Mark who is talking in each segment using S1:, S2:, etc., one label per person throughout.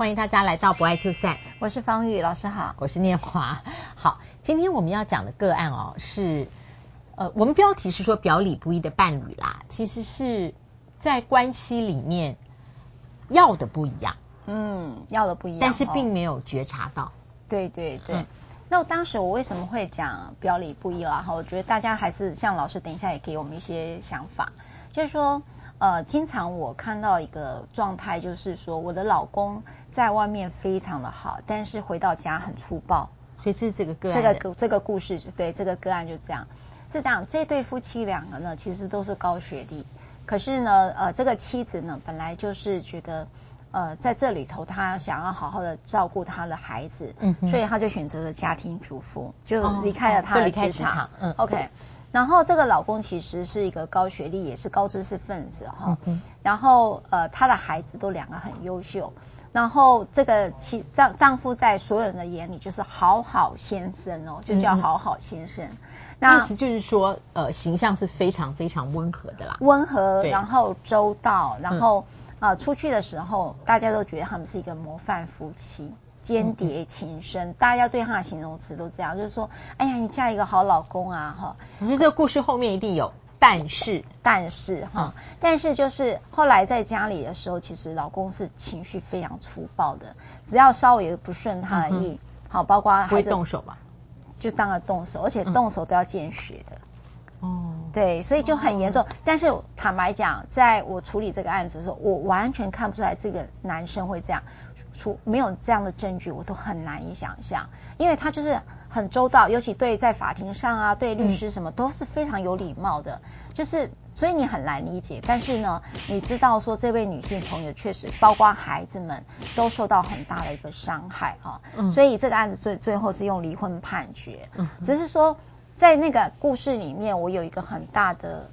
S1: 欢迎大家来到不爱就散。
S2: 我是方玉老师好，
S1: 我是念华。好，今天我们要讲的个案哦，是呃，我们标题是说表里不一的伴侣啦，其实是在关系里面要的不一样，
S2: 嗯，要的不一样，
S1: 但是并没有觉察到。
S2: 对对对。嗯那当时我为什么会讲表里不一啦？哈，我觉得大家还是像老师，等一下也给我们一些想法，就是说，呃，经常我看到一个状态，就是说我的老公在外面非常的好，但是回到家很粗暴。
S1: 所以这是这个个
S2: 案，这个这个故事，对，这个个案就这样，是这样。这对夫妻两个呢，其实都是高学历，可是呢，呃，这个妻子呢，本来就是觉得。呃，在这里头，她想要好好的照顾她的孩子，嗯，所以她就选择了家庭主妇，就离开了她的职场，嗯，OK。然后这个老公其实是一个高学历，也是高知识分子哈，嗯，然后呃，他的孩子都两个很优秀，然后这个妻丈丈夫在所有人的眼里就是好好先生哦，就叫好好先生，
S1: 那意思就是说，呃，形象是非常非常温和的啦，
S2: 温和，然后周到，然后。啊，出去的时候，大家都觉得他们是一个模范夫妻，间谍情深，大家对他的形容词都这样，就是说，哎呀，你嫁一个好老公啊，哈。
S1: 我觉得这个故事后面一定有但是，
S2: 但是哈，嗯、但是就是后来在家里的时候，其实老公是情绪非常粗暴的，只要稍微不顺他的意，嗯、好，包括
S1: 会动手吧，
S2: 就当然动手，而且动手都要见血的。
S1: 哦，
S2: 对，所以就很严重。哦、但是坦白讲，在我处理这个案子的时候，我完全看不出来这个男生会这样，除没有这样的证据，我都很难以想象。因为他就是很周到，尤其对在法庭上啊，对律师什么、嗯、都是非常有礼貌的。就是所以你很难理解。但是呢，你知道说这位女性朋友确实，包括孩子们都受到很大的一个伤害啊。嗯。所以这个案子最最后是用离婚判决。嗯。只是说。在那个故事里面，我有一个很大的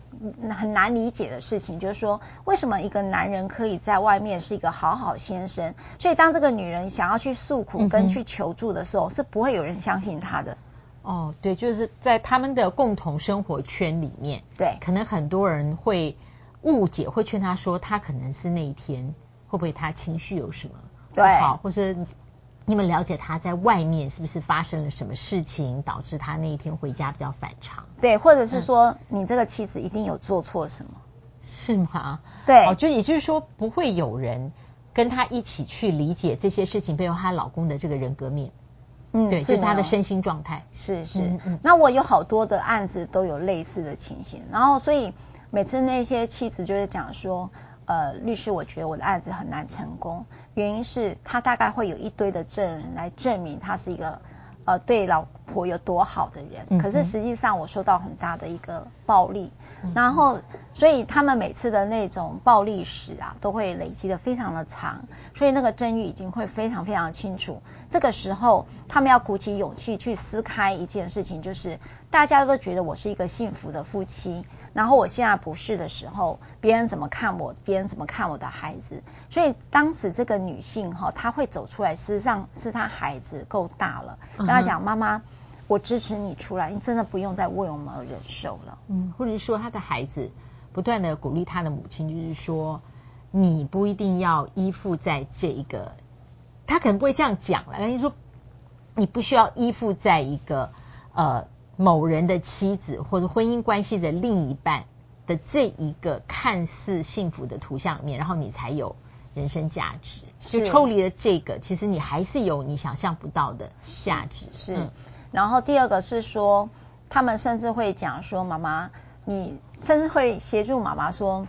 S2: 很难理解的事情，就是说，为什么一个男人可以在外面是一个好好先生，所以当这个女人想要去诉苦跟去求助的时候，嗯、是不会有人相信她的。
S1: 哦，对，就是在他们的共同生活圈里面，
S2: 对，
S1: 可能很多人会误解，会劝他说，他可能是那一天会不会他情绪有什么不好，或是。你们了解他在外面是不是发生了什么事情，导致他那一天回家比较反常？
S2: 对，或者是说、嗯、你这个妻子一定有做错什么？
S1: 是吗？
S2: 对，
S1: 哦，就也就是说不会有人跟他一起去理解这些事情背后她老公的这个人格面。嗯，对，是就是他的身心状态。
S2: 是是，嗯嗯。那我有好多的案子都有类似的情形，然后所以每次那些妻子就会讲说。呃，律师，我觉得我的案子很难成功，原因是他大概会有一堆的证人来证明他是一个呃对老婆有多好的人，嗯、可是实际上我受到很大的一个暴力，嗯、然后所以他们每次的那种暴力史啊，都会累积的非常的长，所以那个证据已经会非常非常清楚。这个时候，他们要鼓起勇气去撕开一件事情，就是大家都觉得我是一个幸福的夫妻。然后我现在不是的时候，别人怎么看我？别人怎么看我的孩子？所以当时这个女性哈，她会走出来，事实际上是她孩子够大了，跟她讲：“妈妈，我支持你出来，你真的不用再为我们而忍受了。”
S1: 嗯，或者是说她的孩子不断的鼓励他的母亲，就是说你不一定要依附在这一个，他可能不会这样讲了，但是说你不需要依附在一个呃。某人的妻子或者婚姻关系的另一半的这一个看似幸福的图像里面，然后你才有人生价值。就抽离了这个，其实你还是有你想象不到的价值。
S2: 是。然后第二个是说，他们甚至会讲说：“妈妈，你甚至会协助妈妈说，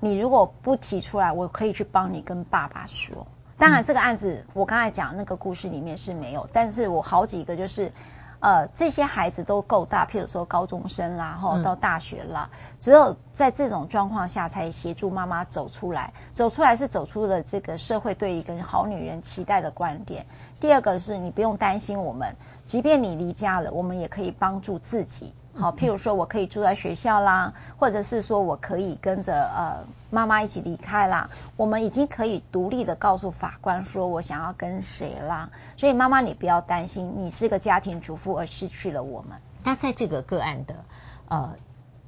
S2: 你如果不提出来，我可以去帮你跟爸爸说。”当然，这个案子我刚才讲那个故事里面是没有，但是我好几个就是。呃，这些孩子都够大，譬如说高中生啦，哈，到大学啦，嗯、只有在这种状况下，才协助妈妈走出来。走出来是走出了这个社会对一个好女人期待的观点。第二个是你不用担心我们，即便你离家了，我们也可以帮助自己。好，譬如说我可以住在学校啦，或者是说我可以跟着呃妈妈一起离开啦。我们已经可以独立的告诉法官说我想要跟谁啦。所以妈妈你不要担心，你是个家庭主妇而失去了我们。
S1: 那在这个个案的呃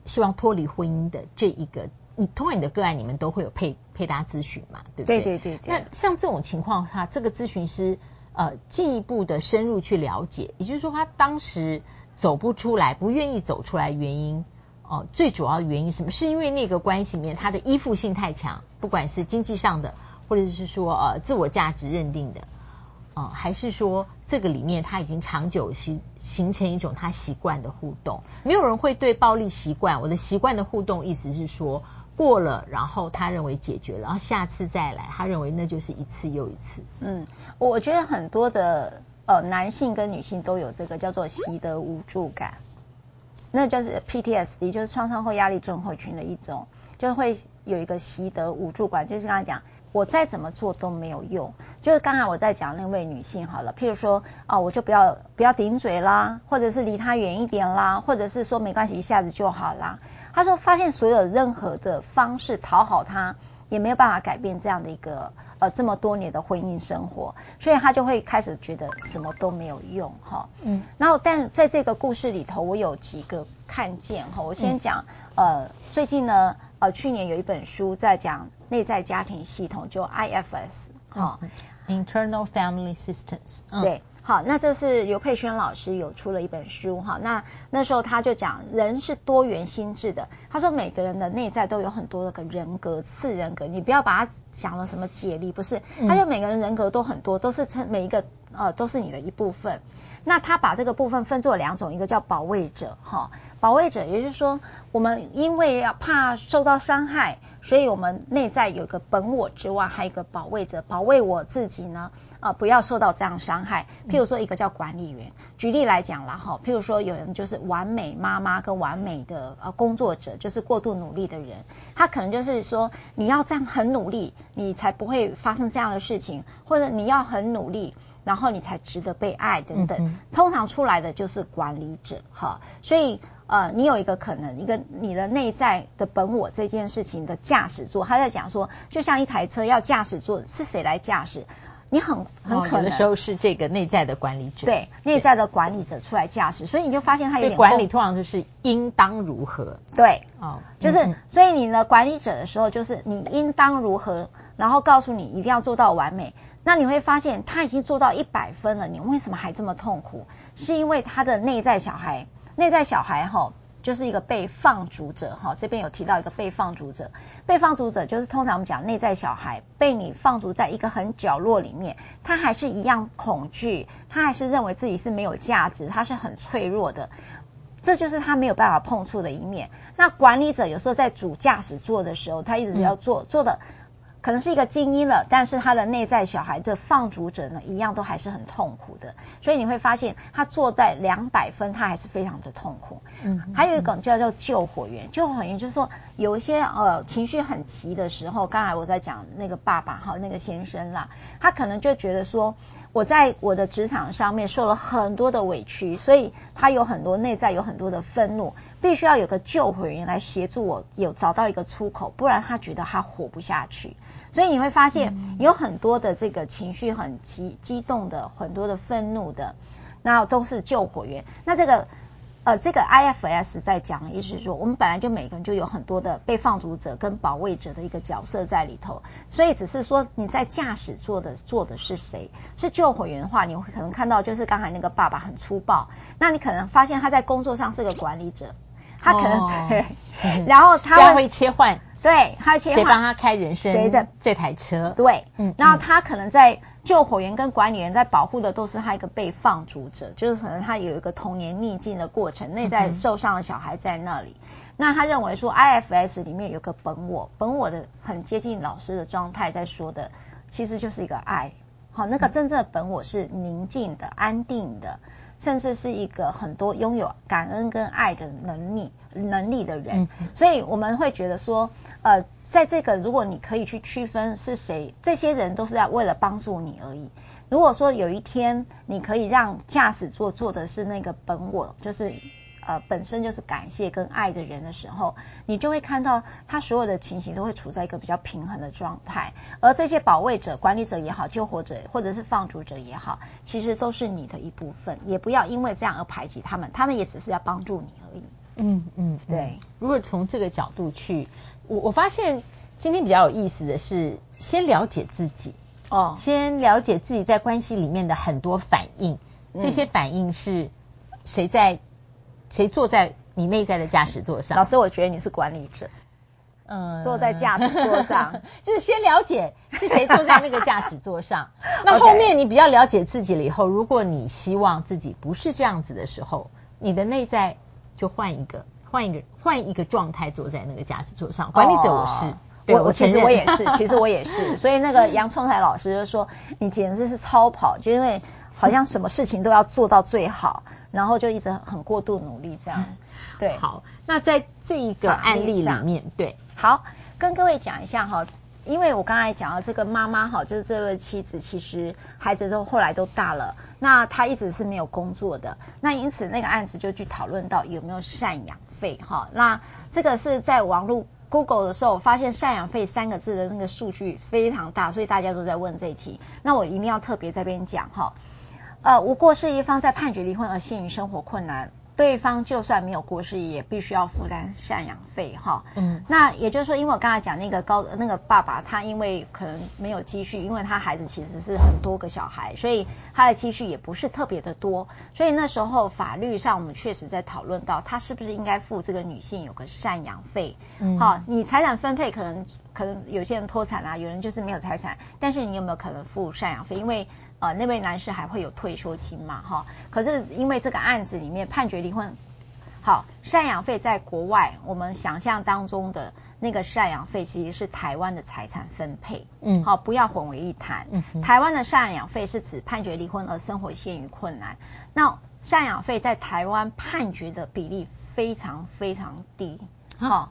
S1: 希望脱离婚姻的这一个你通过你的个案，你们都会有配配搭咨询嘛，对不
S2: 对？对对对对。
S1: 那像这种情况的话，这个咨询师呃进一步的深入去了解，也就是说他当时走不出来，不愿意走出来原因哦、最主要的原因什么？是因为那个关系里面他的依附性太强，不管是经济上的，或者是说呃自我价值认定的，哦、还是说这个里面他已经长久形形成一种他习惯的互动？没有人会对暴力习惯，我的习惯的互动意思是说。过了，然后他认为解决了，然后下次再来，他认为那就是一次又一次。
S2: 嗯，我觉得很多的呃男性跟女性都有这个叫做习得无助感，那就是 PTSD，就是创伤后压力症候群的一种，就会有一个习得无助感，就是刚才讲，我再怎么做都没有用。就是刚才我在讲那位女性好了，譬如说啊，我就不要不要顶嘴啦，或者是离他远一点啦，或者是说没关系，一下子就好啦。她说：“发现所有任何的方式讨好他，也没有办法改变这样的一个呃这么多年的婚姻生活，所以他就会开始觉得什么都没有用哈。嗯，然后但在这个故事里头，我有几个看见哈。我先讲呃，最近呢呃去年有一本书在讲内在家庭系统，就 IFS 哈
S1: ，Internal Family Systems。
S2: 对。”好，那这是刘佩轩老师有出了一本书哈。那那时候他就讲，人是多元心智的。他说每个人的内在都有很多的个人格、次人格，你不要把它想了什么解离，不是？他就每个人人格都很多，都是成每一个呃都是你的一部分。那他把这个部分分作两种，一个叫保卫者哈，保卫者也就是说，我们因为要怕受到伤害。所以，我们内在有个本我之外，还有一个保卫者，保卫我自己呢，啊、呃，不要受到这样伤害。譬如说，一个叫管理员。举例来讲了哈，譬如说，有人就是完美妈妈跟完美的呃工作者，就是过度努力的人，他可能就是说，你要这样很努力，你才不会发生这样的事情，或者你要很努力，然后你才值得被爱等等。通常出来的就是管理者哈，所以。呃，你有一个可能，一个你的内在的本我这件事情的驾驶座，他在讲说，就像一台车要驾驶座是谁来驾驶？你很很可能、哦、的时候
S1: 是这个内在的管理者，
S2: 对，内在的管理者出来驾驶，所以你就发现他有点
S1: 管理，通常就是应当如何？
S2: 对，哦，就是、嗯、所以你呢，管理者的时候，就是你应当如何，然后告诉你一定要做到完美，那你会发现他已经做到一百分了，你为什么还这么痛苦？是因为他的内在小孩。内在小孩哈，就是一个被放逐者哈。这边有提到一个被放逐者，被放逐者就是通常我们讲内在小孩被你放逐在一个很角落里面，他还是一样恐惧，他还是认为自己是没有价值，他是很脆弱的，这就是他没有办法碰触的一面。那管理者有时候在主驾驶座的时候，他一直要做做的。可能是一个精英了，但是他的内在小孩的放逐者呢，一样都还是很痛苦的。所以你会发现，他坐在两百分，他还是非常的痛苦。嗯，还有一种叫做救火员，救火员就是说，有一些呃情绪很急的时候，刚才我在讲那个爸爸哈，那个先生啦，他可能就觉得说，我在我的职场上面受了很多的委屈，所以他有很多内在有很多的愤怒。必须要有个救火员来协助我，有找到一个出口，不然他觉得他活不下去。所以你会发现有很多的这个情绪很激激动的，很多的愤怒的，那都是救火员。那这个呃，这个 IFS 在讲的意思是说，我们本来就每个人就有很多的被放逐者跟保卫者的一个角色在里头，所以只是说你在驾驶座的坐的是谁？是救火员的话，你会可能看到就是刚才那个爸爸很粗暴，那你可能发现他在工作上是个管理者。他可能、哦、对，然后他
S1: 会切换，
S2: 对，他会切换
S1: 谁帮他开人生谁的这台车？
S2: 对，嗯，然后他可能在救火员跟管理员在保护的都是他一个被放逐者，就是可能他有一个童年逆境的过程，内在受伤的小孩在那里。嗯、那他认为说，IFS 里面有个本我，本我的很接近老师的状态在说的，其实就是一个爱，好，那个真正的本我是宁静的、安定的。甚至是一个很多拥有感恩跟爱的能力能力的人，所以我们会觉得说，呃，在这个如果你可以去区分是谁，这些人都是在为了帮助你而已。如果说有一天你可以让驾驶座坐的是那个本我，就是。呃，本身就是感谢跟爱的人的时候，你就会看到他所有的情形都会处在一个比较平衡的状态。而这些保卫者、管理者也好，救火者或者是放逐者也好，其实都是你的一部分。也不要因为这样而排挤他们，他们也只是要帮助你而已。
S1: 嗯嗯，
S2: 对。
S1: 如果从这个角度去，我我发现今天比较有意思的是，先了解自己哦，先了解自己在关系里面的很多反应，这些反应是谁在谁坐在你内在的驾驶座上？
S2: 老师，我觉得你是管理者。嗯，坐在驾驶座上，
S1: 就是先了解是谁坐在那个驾驶座上。那后面你比较了解自己了以后，如果你希望自己不是这样子的时候，你的内在就换一个，换一个，换一个状态坐在那个驾驶座上。管理者我是，
S2: 我、哦、我其实我也是，其实我也是。所以那个杨聪财老师就说，你简直是超跑，就因为好像什么事情都要做到最好，然后就一直很过度努力这样。对，
S1: 好，那在这一个案例里面，对，
S2: 好，跟各位讲一下哈，因为我刚才讲到这个妈妈哈，就是这位妻子，其实孩子都后来都大了，那她一直是没有工作的，那因此那个案子就去讨论到有没有赡养费哈，那这个是在网络 Google 的时候发现赡养费三个字的那个数据非常大，所以大家都在问这一题，那我一定要特别这边讲哈，呃，无过失一方在判决离婚而陷于生活困难。对方就算没有过世，也必须要负担赡养费哈。嗯，那也就是说，因为我刚才讲那个高那个爸爸，他因为可能没有积蓄，因为他孩子其实是很多个小孩，所以他的积蓄也不是特别的多。所以那时候法律上，我们确实在讨论到他是不是应该付这个女性有个赡养费。嗯，好，你财产分配可能可能有些人脱产啊，有人就是没有财产，但是你有没有可能付赡养费？因为呃，那位男士还会有退休金嘛？哈，可是因为这个案子里面判决离婚，好，赡养费在国外，我们想象当中的那个赡养费其实是台湾的财产分配，嗯，好，不要混为一谈。嗯，台湾的赡养费是指判决离婚而生活陷于困难，那赡养费在台湾判决的比例非常非常低，好。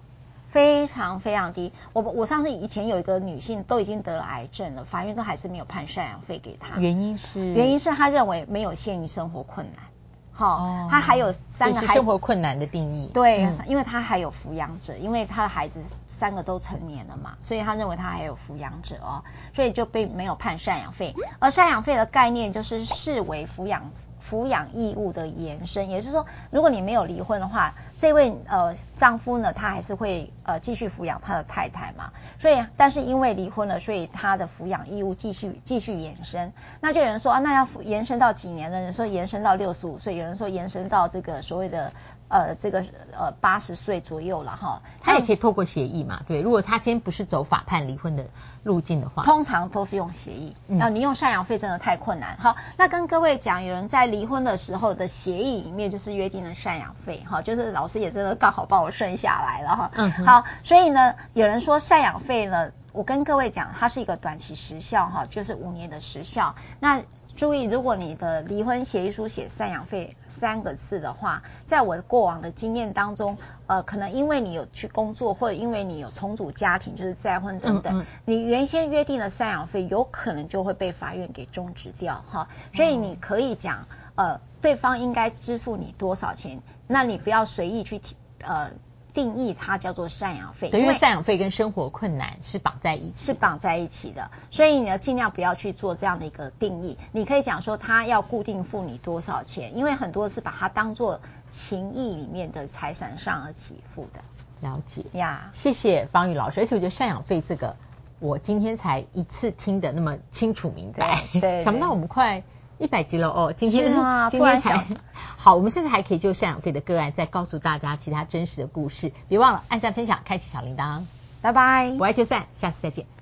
S2: 非常非常低，我我上次以前有一个女性都已经得了癌症了，法院都还是没有判赡养费给她。
S1: 原因是
S2: 原因是她认为没有限于生活困难，好、哦，他还有三个孩子。
S1: 生活困难的定义。
S2: 对，嗯、因为他还有抚养者，因为他的孩子三个都成年了嘛，所以他认为他还有抚养者哦，所以就被没有判赡养费。而赡养费的概念就是视为抚养。抚养义务的延伸，也就是说，如果你没有离婚的话，这位呃丈夫呢，他还是会呃继续抚养他的太太嘛。所以，但是因为离婚了，所以他的抚养义务继续继续延伸。那就有人说啊，那要延伸到几年呢？有人说延伸到六十五岁，有人说延伸到这个所谓的。呃，这个呃八十岁左右了哈，
S1: 他也可以透过协议嘛，对。如果他今天不是走法判离婚的路径的话，
S2: 通常都是用协议。嗯，啊，你用赡养费真的太困难。好，那跟各位讲，有人在离婚的时候的协议里面就是约定了赡养费，哈，就是老师也真的刚好帮我生下来了哈。嗯。好，所以呢，有人说赡养费呢，我跟各位讲，它是一个短期时效哈，就是五年的时效。那注意，如果你的离婚协议书写赡养费三个字的话，在我的过往的经验当中，呃，可能因为你有去工作，或者因为你有重组家庭，就是再婚等等，嗯嗯、你原先约定的赡养费有可能就会被法院给终止掉哈。所以你可以讲，呃，对方应该支付你多少钱，那你不要随意去提，呃。定义它叫做赡养费，
S1: 因为赡养费跟生活困难是绑在一起，
S2: 是绑在一起的，所以你要尽量不要去做这样的一个定义。你可以讲说他要固定付你多少钱，因为很多是把它当做情谊里面的财产上而给付的。
S1: 了解呀，谢谢方宇老师，而且我觉得赡养费这个，我今天才一次听得那么清楚明白，对，对，想不到我们快。一百集了哦，今天
S2: 吗
S1: 今天才好，我们现在还可以就赡养费的个案再告诉大家其他真实的故事，别忘了按赞分享，开启小铃铛，
S2: 拜拜，
S1: 我爱就散，下次再见。